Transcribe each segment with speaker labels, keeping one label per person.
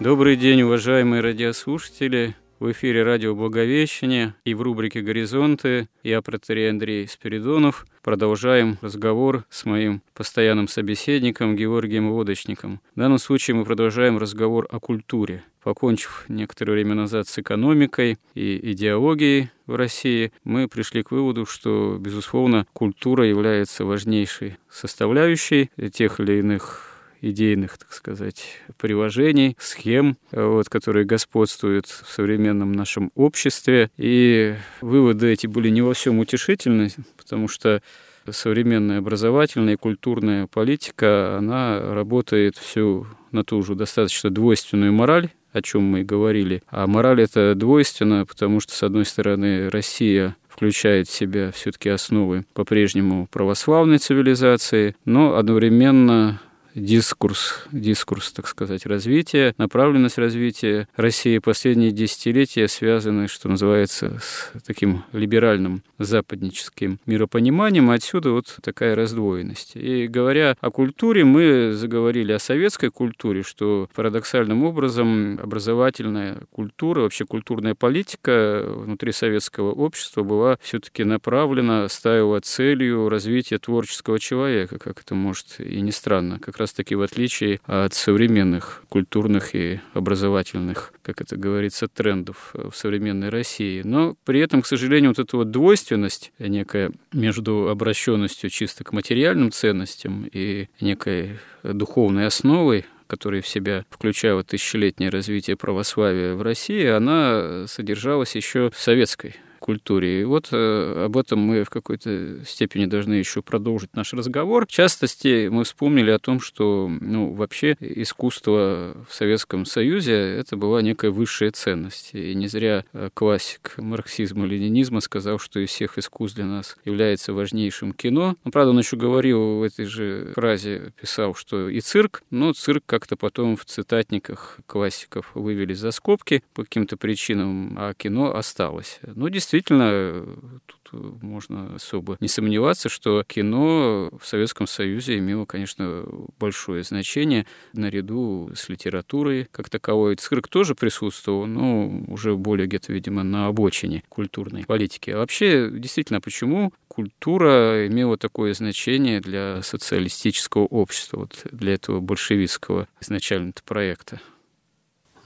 Speaker 1: Добрый день, уважаемые радиослушатели. В эфире радио «Благовещение» и в рубрике «Горизонты» я, протерей Андрей Спиридонов, продолжаем разговор с моим постоянным собеседником Георгием Лодочником. В данном случае мы продолжаем разговор о культуре. Покончив некоторое время назад с экономикой и идеологией в России, мы пришли к выводу, что, безусловно, культура является важнейшей составляющей тех или иных идейных, так сказать, приложений, схем, вот, которые господствуют в современном нашем обществе. И выводы эти были не во всем утешительны, потому что современная образовательная и культурная политика, она работает всю на ту же достаточно двойственную мораль, о чем мы и говорили. А мораль это двойственна, потому что, с одной стороны, Россия включает в себя все-таки основы по-прежнему православной цивилизации, но одновременно дискурс, дискурс, так сказать, развития, направленность развития России последние десятилетия связаны, что называется, с таким либеральным западническим миропониманием. Отсюда вот такая раздвоенность. И говоря о культуре, мы заговорили о советской культуре, что парадоксальным образом образовательная культура, вообще культурная политика внутри советского общества была все-таки направлена, ставила целью развития творческого человека, как это может и не странно, как раз-таки в отличие от современных культурных и образовательных, как это говорится, трендов в современной России. Но при этом, к сожалению, вот эта вот двойственность некая между обращенностью чисто к материальным ценностям и некой духовной основой, которые в себя включают тысячелетнее развитие православия в России, она содержалась еще в советской культуре. И вот э, об этом мы в какой-то степени должны еще продолжить наш разговор. В частности, мы вспомнили о том, что ну, вообще искусство в Советском Союзе это была некая высшая ценность. И не зря э, классик марксизма-ленинизма сказал, что из всех искусств для нас является важнейшим кино. Ну, правда, он еще говорил в этой же фразе, писал, что и цирк, но цирк как-то потом в цитатниках классиков вывели за скобки по каким-то причинам, а кино осталось. Ну, действительно, действительно, тут можно особо не сомневаться, что кино в Советском Союзе имело, конечно, большое значение наряду с литературой как таковой. Цирк тоже присутствовал, но уже более где-то, видимо, на обочине культурной политики. А вообще, действительно, почему культура имела такое значение для социалистического общества, вот для этого большевистского изначально проекта?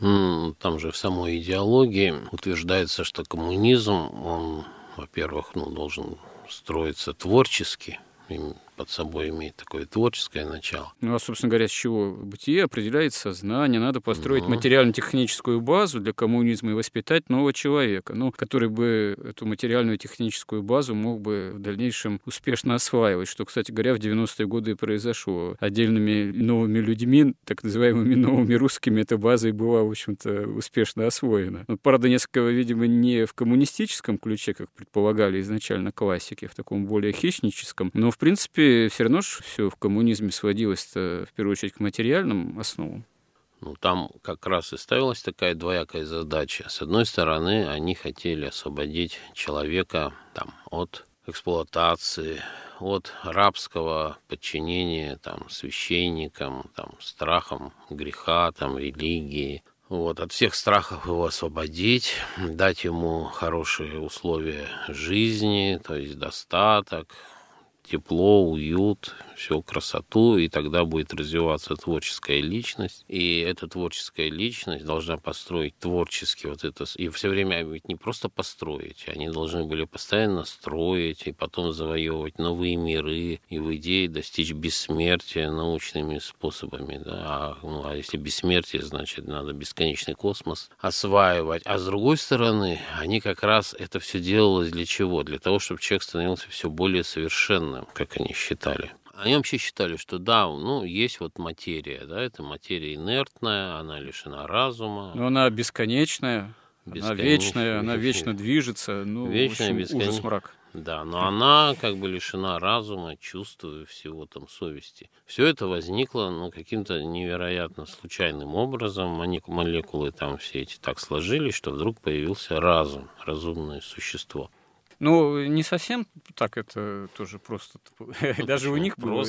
Speaker 2: Там же в самой идеологии утверждается, что коммунизм, он, во-первых, ну, должен строиться творчески, под собой имеет такое творческое начало.
Speaker 1: Ну, а, собственно говоря, с чего бытие определяет сознание. Надо построить угу. материально-техническую базу для коммунизма и воспитать нового человека, ну, который бы эту материальную техническую базу мог бы в дальнейшем успешно осваивать, что, кстати говоря, в 90-е годы и произошло. Отдельными новыми людьми, так называемыми новыми русскими, эта база и была, в общем-то, успешно освоена. Но, правда, несколько, видимо, не в коммунистическом ключе, как предполагали изначально классики, в таком более хищническом, но, в принципе, принципе, все равно все в коммунизме сводилось в первую очередь к материальным основам.
Speaker 2: Ну, там как раз и ставилась такая двоякая задача. С одной стороны, они хотели освободить человека там, от эксплуатации, от рабского подчинения там, священникам, там, страхам греха, там, религии. вот, от всех страхов его освободить, дать ему хорошие условия жизни, то есть достаток, тепло, уют, всю красоту, и тогда будет развиваться творческая личность. И эта творческая личность должна построить творчески вот это. И все время ведь не просто построить, они должны были постоянно строить и потом завоевывать новые миры и в идее достичь бессмертия научными способами. Да? А, ну, а если бессмертие, значит, надо бесконечный космос осваивать. А с другой стороны, они как раз это все делалось для чего? Для того, чтобы человек становился все более совершенным, как они считали. Они вообще считали, что да, ну, есть вот материя, да, это материя инертная, она лишена разума.
Speaker 1: Но она бесконечная, она вечная, она вечно движется, ну, вечная, в общем, ужас мрак.
Speaker 2: Да, но она как бы лишена разума, чувства всего там совести. Все это возникло ну, каким-то невероятно случайным образом. Молекулы там все эти так сложились, что вдруг появился разум, разумное существо.
Speaker 1: Ну, не совсем так это тоже просто. Ну, Даже у них было.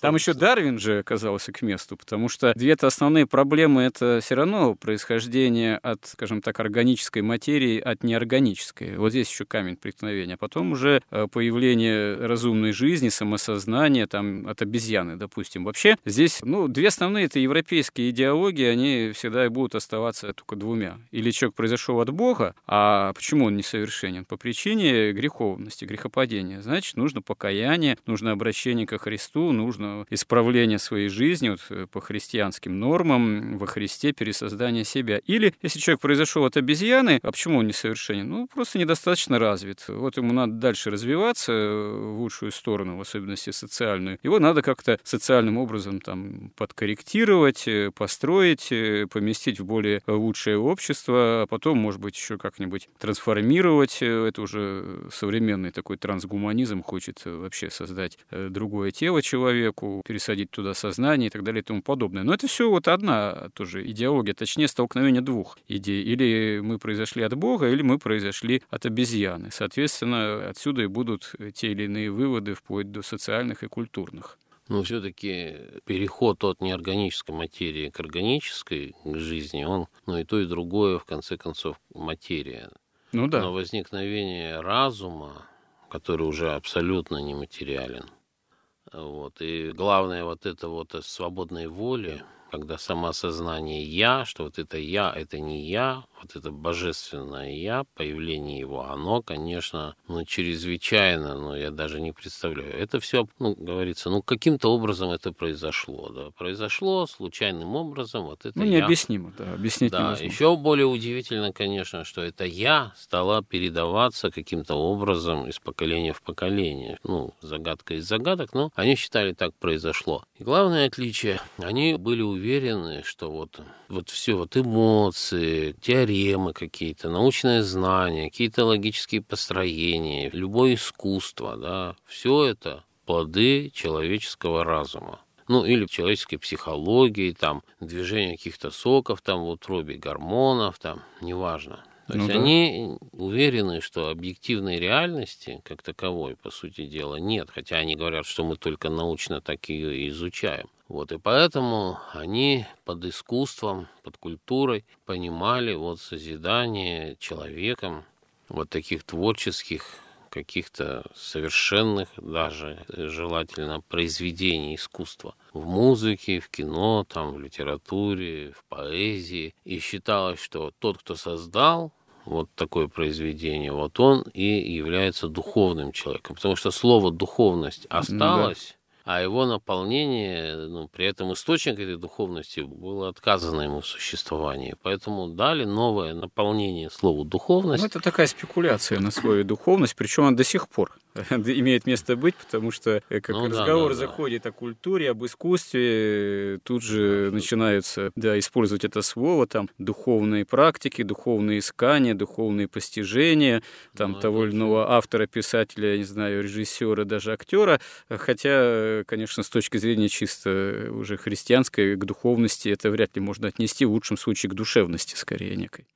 Speaker 1: Там еще Дарвин же оказался к месту, потому что две-то основные проблемы это все равно происхождение от, скажем так, органической материи от неорганической. Вот здесь еще камень преткновения. А потом уже э, появление разумной жизни, самосознания там от обезьяны, допустим. Вообще здесь, ну, две основные это европейские идеологии, они всегда и будут оставаться только двумя. Или человек произошел от Бога, а почему он несовершенен? По причине греховности, грехопадения. Значит, нужно покаяние, нужно обращение ко Христу, нужно исправление своей жизни вот, э, по христианским нормам, во Христе пересоздание себя. Или, если человек произошел от обезьяны, а почему он несовершенен? Ну, просто недостаточно развит. Вот ему надо дальше развиваться э, в лучшую сторону, в особенности социальную. Его надо как-то социальным образом там подкорректировать, э, построить, поместить в более лучшее общество, а потом, может быть, еще как-нибудь трансформировать. Это уже современный такой трансгуманизм хочет э, вообще создать э, другое тело человеку, пересадить туда сознание и так далее и тому подобное. Но это все вот одна тоже идеология, точнее столкновение двух идей. Или мы произошли от Бога, или мы произошли от обезьяны. Соответственно, отсюда и будут те или иные выводы вплоть до социальных и культурных.
Speaker 2: Но все-таки переход от неорганической материи к органической жизни, он, ну и то, и другое, в конце концов, материя.
Speaker 1: Ну да.
Speaker 2: Но возникновение разума, который уже абсолютно нематериален. Вот. И главное вот это вот свободной воли, когда самоосознание «я», что вот это «я» — это не «я», вот это божественное «я», появление его, оно, конечно, ну, чрезвычайно, ну, я даже не представляю. Это все, ну, говорится, ну, каким-то образом это произошло, да, произошло случайным образом, вот это
Speaker 1: Ну, необъяснимо, я. да, объяснить
Speaker 2: да,
Speaker 1: невозможно.
Speaker 2: еще более удивительно, конечно, что это «я» стало передаваться каким-то образом из поколения в поколение. Ну, загадка из загадок, но они считали, так произошло. И главное отличие, они были уверены, что вот, вот все, вот эмоции, теория теоремы какие-то, научное знание, какие-то логические построения, любое искусство, да, все это плоды человеческого разума. Ну, или человеческой психологии, там, движение каких-то соков, там, в утробе гормонов, там, неважно. То ну есть да. они уверены, что объективной реальности, как таковой, по сути дела, нет. Хотя они говорят, что мы только научно так ее изучаем. Вот, и поэтому они под искусством, под культурой понимали вот созидание человеком вот таких творческих каких-то совершенных даже желательно произведений искусства в музыке, в кино, там, в литературе, в поэзии. И считалось, что тот, кто создал вот такое произведение, вот он и является духовным человеком. Потому что слово духовность осталось, а его наполнение, ну, при этом источник этой духовности было отказано ему в существовании. Поэтому дали новое наполнение слову духовность.
Speaker 1: Ну, это такая спекуляция на свою духовность, причем она до сих пор имеет место быть, потому что э, как ну, разговор да, да, заходит да. о культуре, об искусстве, тут же да, начинаются да, использовать это слово, там, духовные практики, духовные искания, духовные постижения, там, ну, того или иного автора, писателя, я не знаю, режиссера, даже актера, хотя, конечно, с точки зрения чисто уже христианской, к духовности это вряд ли можно отнести, в лучшем случае к душевности, скорее, некой.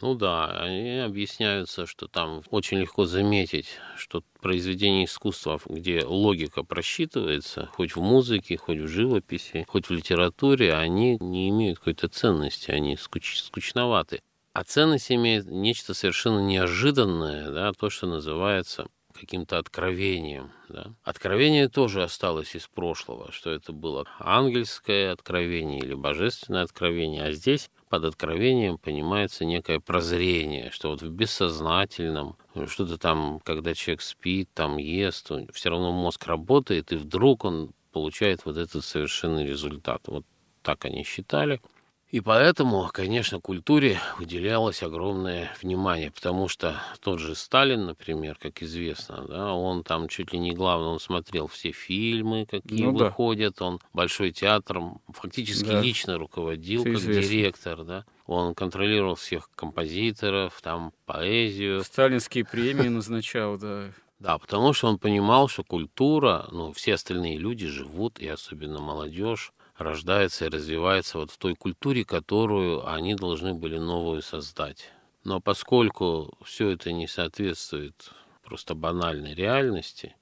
Speaker 2: Ну да, они объясняются, что там очень легко заметить, что произведение искусства, где логика просчитывается, хоть в музыке, хоть в живописи, хоть в литературе, они не имеют какой-то ценности, они скуч скучноваты. А ценность имеет нечто совершенно неожиданное, да, то, что называется каким-то откровением. Да? Откровение тоже осталось из прошлого, что это было ангельское откровение или божественное откровение, а здесь под откровением понимается некое прозрение, что вот в бессознательном, что-то там, когда человек спит, там ест, все равно мозг работает, и вдруг он получает вот этот совершенный результат. Вот так они считали. И поэтому, конечно, культуре уделялось огромное внимание, потому что тот же Сталин, например, как известно, да, он там чуть ли не главный, он смотрел все фильмы, какие ну, выходят, да. он большой театром фактически да. лично руководил Все как известно. директор, да. Он контролировал всех композиторов, там поэзию.
Speaker 1: Сталинские премии назначал, да.
Speaker 2: Да, потому что он понимал, что культура, ну, все остальные люди живут, и особенно молодежь, рождается и развивается вот в той культуре, которую они должны были новую создать. Но поскольку все это не соответствует просто банальной реальности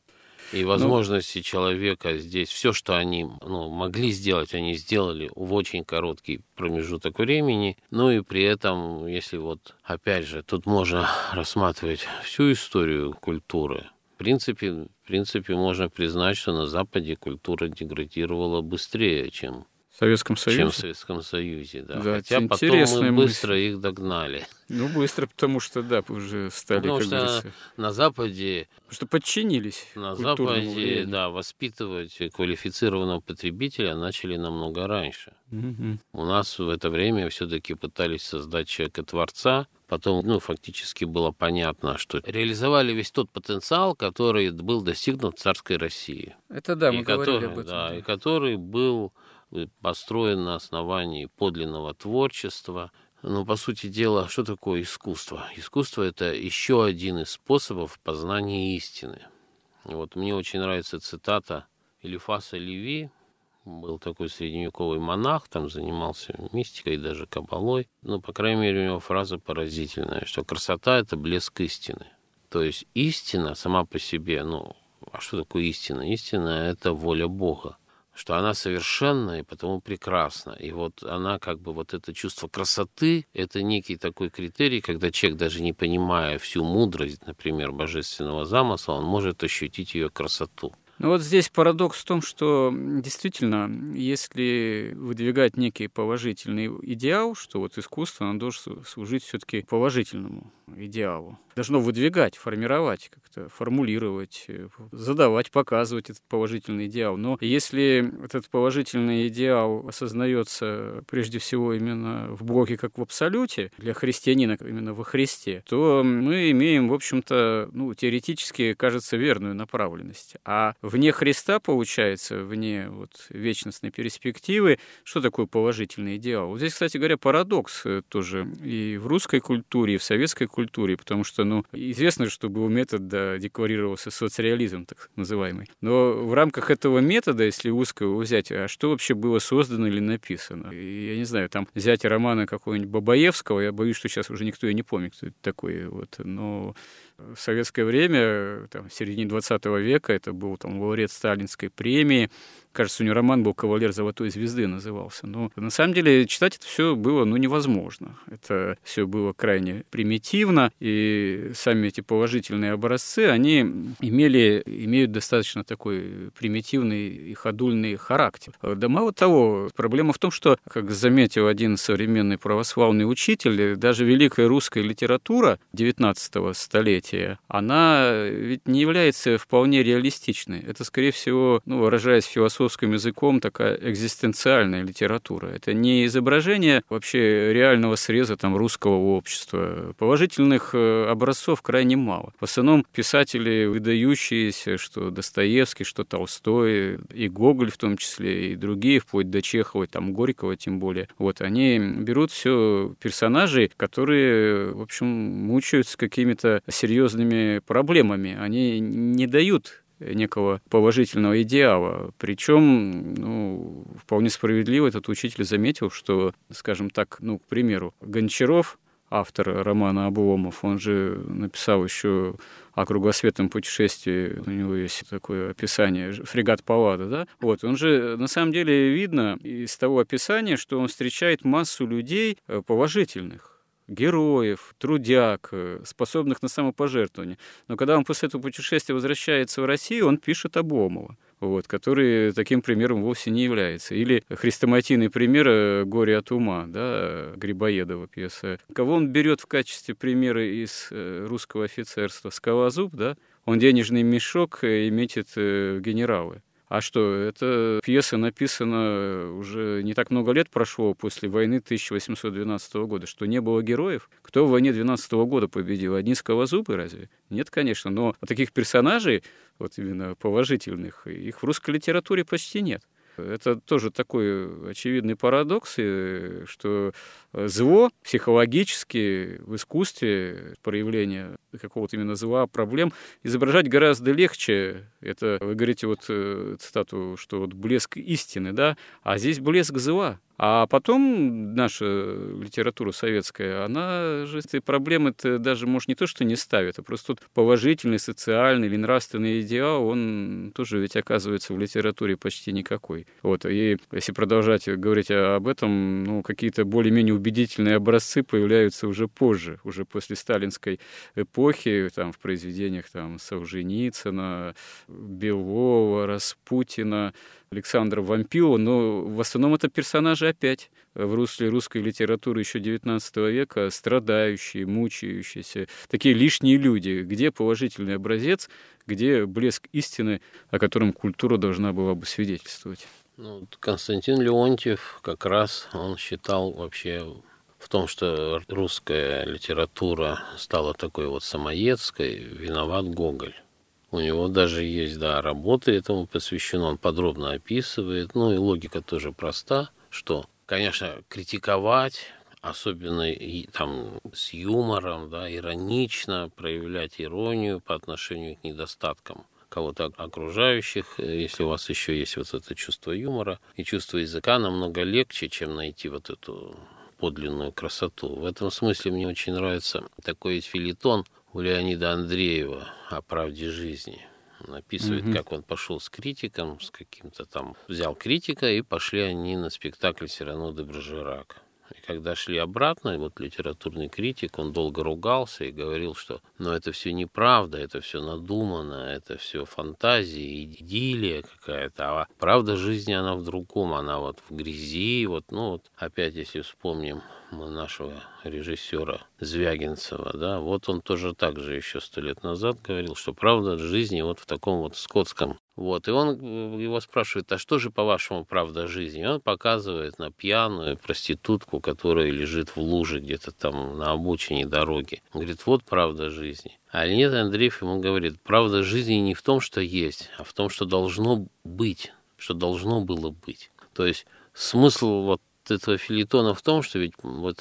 Speaker 2: и ну, возможности ну, человека здесь, все, что они ну, могли сделать, они сделали в очень короткий промежуток времени. Ну и при этом, если вот, опять же, тут можно рассматривать всю историю культуры, принципе, в принципе, можно признать, что на Западе культура деградировала быстрее, чем
Speaker 1: Советском Союзе.
Speaker 2: Чем в Советском Союзе, да. да Хотя потом мы быстро мысль. их догнали.
Speaker 1: Ну, быстро, потому что, да, уже стали,
Speaker 2: потому как что говорится... на Западе...
Speaker 1: Потому что подчинились
Speaker 2: На Западе, влиянию. да, воспитывать квалифицированного потребителя начали намного раньше. Угу. У нас в это время все-таки пытались создать человека-творца, Потом, ну, фактически было понятно, что реализовали весь тот потенциал, который был достигнут в царской России.
Speaker 1: Это да, мы и говорили
Speaker 2: который,
Speaker 1: об этом.
Speaker 2: Да, да, и который был построен на основании подлинного творчества. Но, по сути дела, что такое искусство? Искусство – это еще один из способов познания истины. Вот мне очень нравится цитата Элифаса Леви, был такой средневековый монах, там занимался мистикой, даже кабалой. Но, по крайней мере, у него фраза поразительная, что красота – это блеск истины. То есть истина сама по себе, ну, а что такое истина? Истина – это воля Бога что она совершенна и потому прекрасна. И вот она как бы вот это чувство красоты, это некий такой критерий, когда человек, даже не понимая всю мудрость, например, божественного замысла, он может ощутить ее красоту.
Speaker 1: Ну вот здесь парадокс в том, что действительно, если выдвигать некий положительный идеал, что вот искусство, оно должно служить все-таки положительному идеалу, должно выдвигать, формировать, как-то формулировать, э, задавать, показывать этот положительный идеал. Но если этот положительный идеал осознается прежде всего именно в Боге как в абсолюте, для христианина именно во Христе, то мы имеем, в общем-то, ну, теоретически, кажется, верную направленность. А вне Христа, получается, вне вот вечностной перспективы, что такое положительный идеал? Вот здесь, кстати говоря, парадокс э, тоже и в русской культуре, и в советской культуре, потому что, ну, известно, что был метод, да, декларировался соцреализм, так называемый. Но в рамках этого метода, если узко его взять, а что вообще было создано или написано? Я не знаю, там взять романы какого-нибудь Бабаевского, я боюсь, что сейчас уже никто и не помнит, кто это такой, вот, но в советское время, там, в середине 20 века, это был там лауреат Сталинской премии, Кажется, у него роман был «Кавалер золотой звезды» назывался. Но на самом деле читать это все было ну, невозможно. Это все было крайне примитивно, и сами эти положительные образцы, они имели, имеют достаточно такой примитивный и ходульный характер. Да мало того, проблема в том, что, как заметил один современный православный учитель, даже великая русская литература XIX столетия, она ведь не является вполне реалистичной. Это, скорее всего, ну, выражаясь философски философским языком такая экзистенциальная литература. Это не изображение вообще реального среза там, русского общества. Положительных э, образцов крайне мало. В основном писатели выдающиеся, что Достоевский, что Толстой, и Гоголь в том числе, и другие, вплоть до Чехова, там Горького тем более. Вот они берут все персонажей, которые, в общем, мучаются какими-то серьезными проблемами. Они не дают некого положительного идеала. Причем, ну, вполне справедливо этот учитель заметил, что, скажем так, ну, к примеру, Гончаров автор романа Обломов, он же написал еще о кругосветном путешествии, у него есть такое описание, фрегат Паллада, да? Вот, он же, на самом деле, видно из того описания, что он встречает массу людей э, положительных, героев, трудяг, э, способных на самопожертвование. Но когда он после этого путешествия возвращается в Россию, он пишет Обломова вот, который таким примером вовсе не является. Или хрестоматийный пример э, «Горе от ума», да, Грибоедова пьеса. Кого он берет в качестве примера из э, русского офицерства? Скалозуб, да? Он денежный мешок метит генералы. А что, эта пьеса написана уже не так много лет прошло после войны 1812 года, что не было героев. Кто в войне 12 года победил? Одни скалозубы разве? Нет, конечно, но таких персонажей, вот именно положительных, их в русской литературе почти нет. Это тоже такой очевидный парадокс, что зло психологически в искусстве проявление какого-то именно зла, проблем, изображать гораздо легче. Это, вы говорите вот э, цитату, что вот блеск истины, да, а здесь блеск зла. А потом наша литература советская, она же эти проблемы -то даже, может, не то, что не ставит, а просто тут положительный социальный или нравственный идеал, он тоже ведь оказывается в литературе почти никакой. Вот, и если продолжать говорить об этом, ну, какие-то более-менее убедительные образцы появляются уже позже, уже после сталинской эпохи, там, в произведениях там, Солженицына, Белова, Распутина, Александра Вампилова, но в основном это персонажи опять в русле русской литературы еще XIX века, страдающие, мучающиеся, такие лишние люди, где положительный образец, где блеск истины, о котором культура должна была бы свидетельствовать.
Speaker 2: Ну, Константин Леонтьев как раз, он считал вообще в том, что русская литература стала такой вот самоедской, виноват Гоголь. У него даже есть, да, работы этому посвящены, он подробно описывает. Ну и логика тоже проста, что, конечно, критиковать, особенно и, там с юмором, да, иронично проявлять иронию по отношению к недостаткам кого-то окружающих, если у вас еще есть вот это чувство юмора и чувство языка, намного легче, чем найти вот эту подлинную красоту. В этом смысле мне очень нравится такой филитон у Леонида Андреева о правде жизни. Он описывает, угу. как он пошел с критиком, с каким-то там, взял критика, и пошли они на спектакль Сирано де Бражерак. Когда шли обратно, вот литературный критик, он долго ругался и говорил, что ну, это все неправда, это все надумано, это все фантазии, идиллия какая-то. А правда жизни, она в другом, она вот в грязи. Вот, ну вот опять, если вспомним нашего режиссера Звягинцева, да, вот он тоже так же еще сто лет назад говорил, что правда жизни вот в таком вот скотском. Вот, и он э, его спрашивает, а что же, по-вашему, правда жизни? И он показывает на пьяную проститутку, которая лежит в луже где-то там на обочине дороги. Он говорит, вот правда жизни. А Леонид Андреев ему говорит, правда жизни не в том, что есть, а в том, что должно быть, что должно было быть. То есть смысл вот этого филитона в том, что ведь вот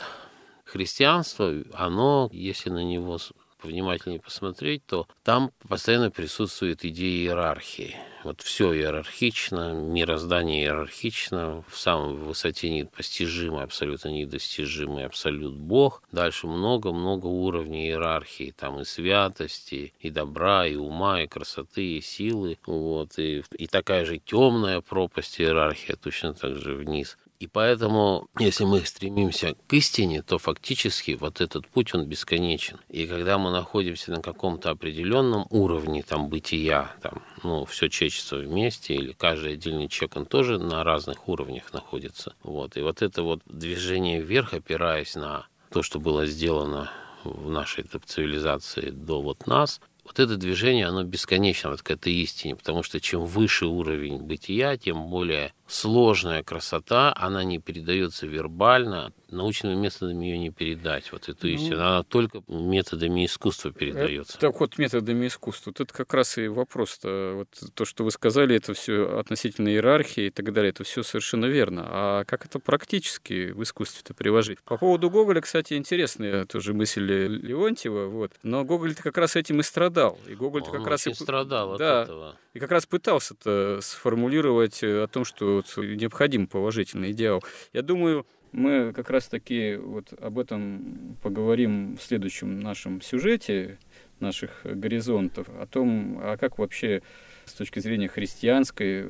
Speaker 2: христианство, оно, если на него внимательнее посмотреть, то там постоянно присутствует идея иерархии. Вот все иерархично, мироздание иерархично, в самой высоте непостижимый, абсолютно недостижимый абсолют Бог. Дальше много-много уровней иерархии, там и святости, и добра, и ума, и красоты, и силы. Вот, и, и такая же темная пропасть иерархия точно так же вниз. И поэтому, если мы стремимся к истине, то фактически вот этот путь, он бесконечен. И когда мы находимся на каком-то определенном уровне там, бытия, там, ну, все человечество вместе, или каждый отдельный человек, он тоже на разных уровнях находится. Вот. И вот это вот движение вверх, опираясь на то, что было сделано в нашей цивилизации до вот нас, вот это движение, оно бесконечно вот к этой истине, потому что чем выше уровень бытия, тем более сложная красота, она не передается вербально, научными методами ее не передать, вот эту ну, истину, она только методами искусства передается.
Speaker 1: так вот, методами искусства, это как раз и вопрос-то, вот то, что вы сказали, это все относительно иерархии и так далее, это все совершенно верно. А как это практически в искусстве-то приложить? По поводу Гоголя, кстати, интересная тоже мысль Леонтьева, вот, но Гоголь-то как раз этим и страдал, и Гоголь-то как раз
Speaker 2: и страдал
Speaker 1: да,
Speaker 2: от этого.
Speaker 1: И как раз пытался-то сформулировать о том, что вот необходим положительный идеал. Я думаю, Мы как раз-таки вот об этом поговорим в следующем нашем сюжете наших горизонтов, о том, а как вообще с точки зрения христианской,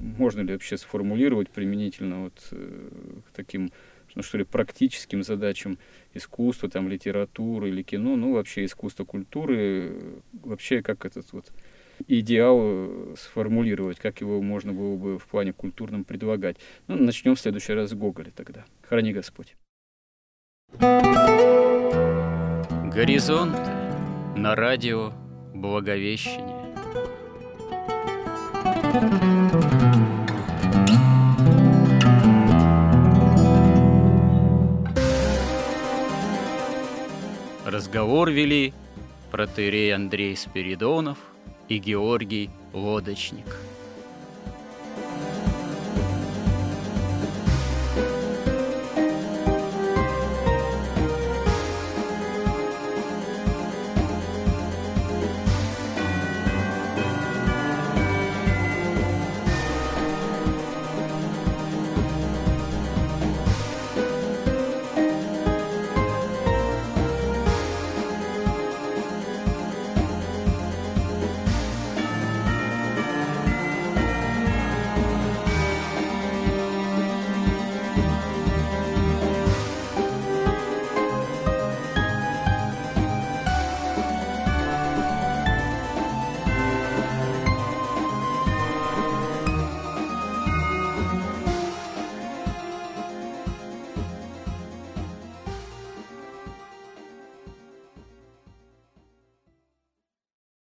Speaker 1: можно ли вообще сформулировать применительно вот э, к таким ну, что ли, практическим задачам искусства, там, литературы или кино, ну, вообще искусства, культуры, вообще как этот вот идеал э, сформулировать, как его можно было бы в плане культурном предлагать. Ну, начнем в следующий раз с Гоголя тогда. Храни Господь.
Speaker 3: Горизонт на радио Благовещение. Разговор вели протерей Андрей Спиридонов и Георгий Лодочник.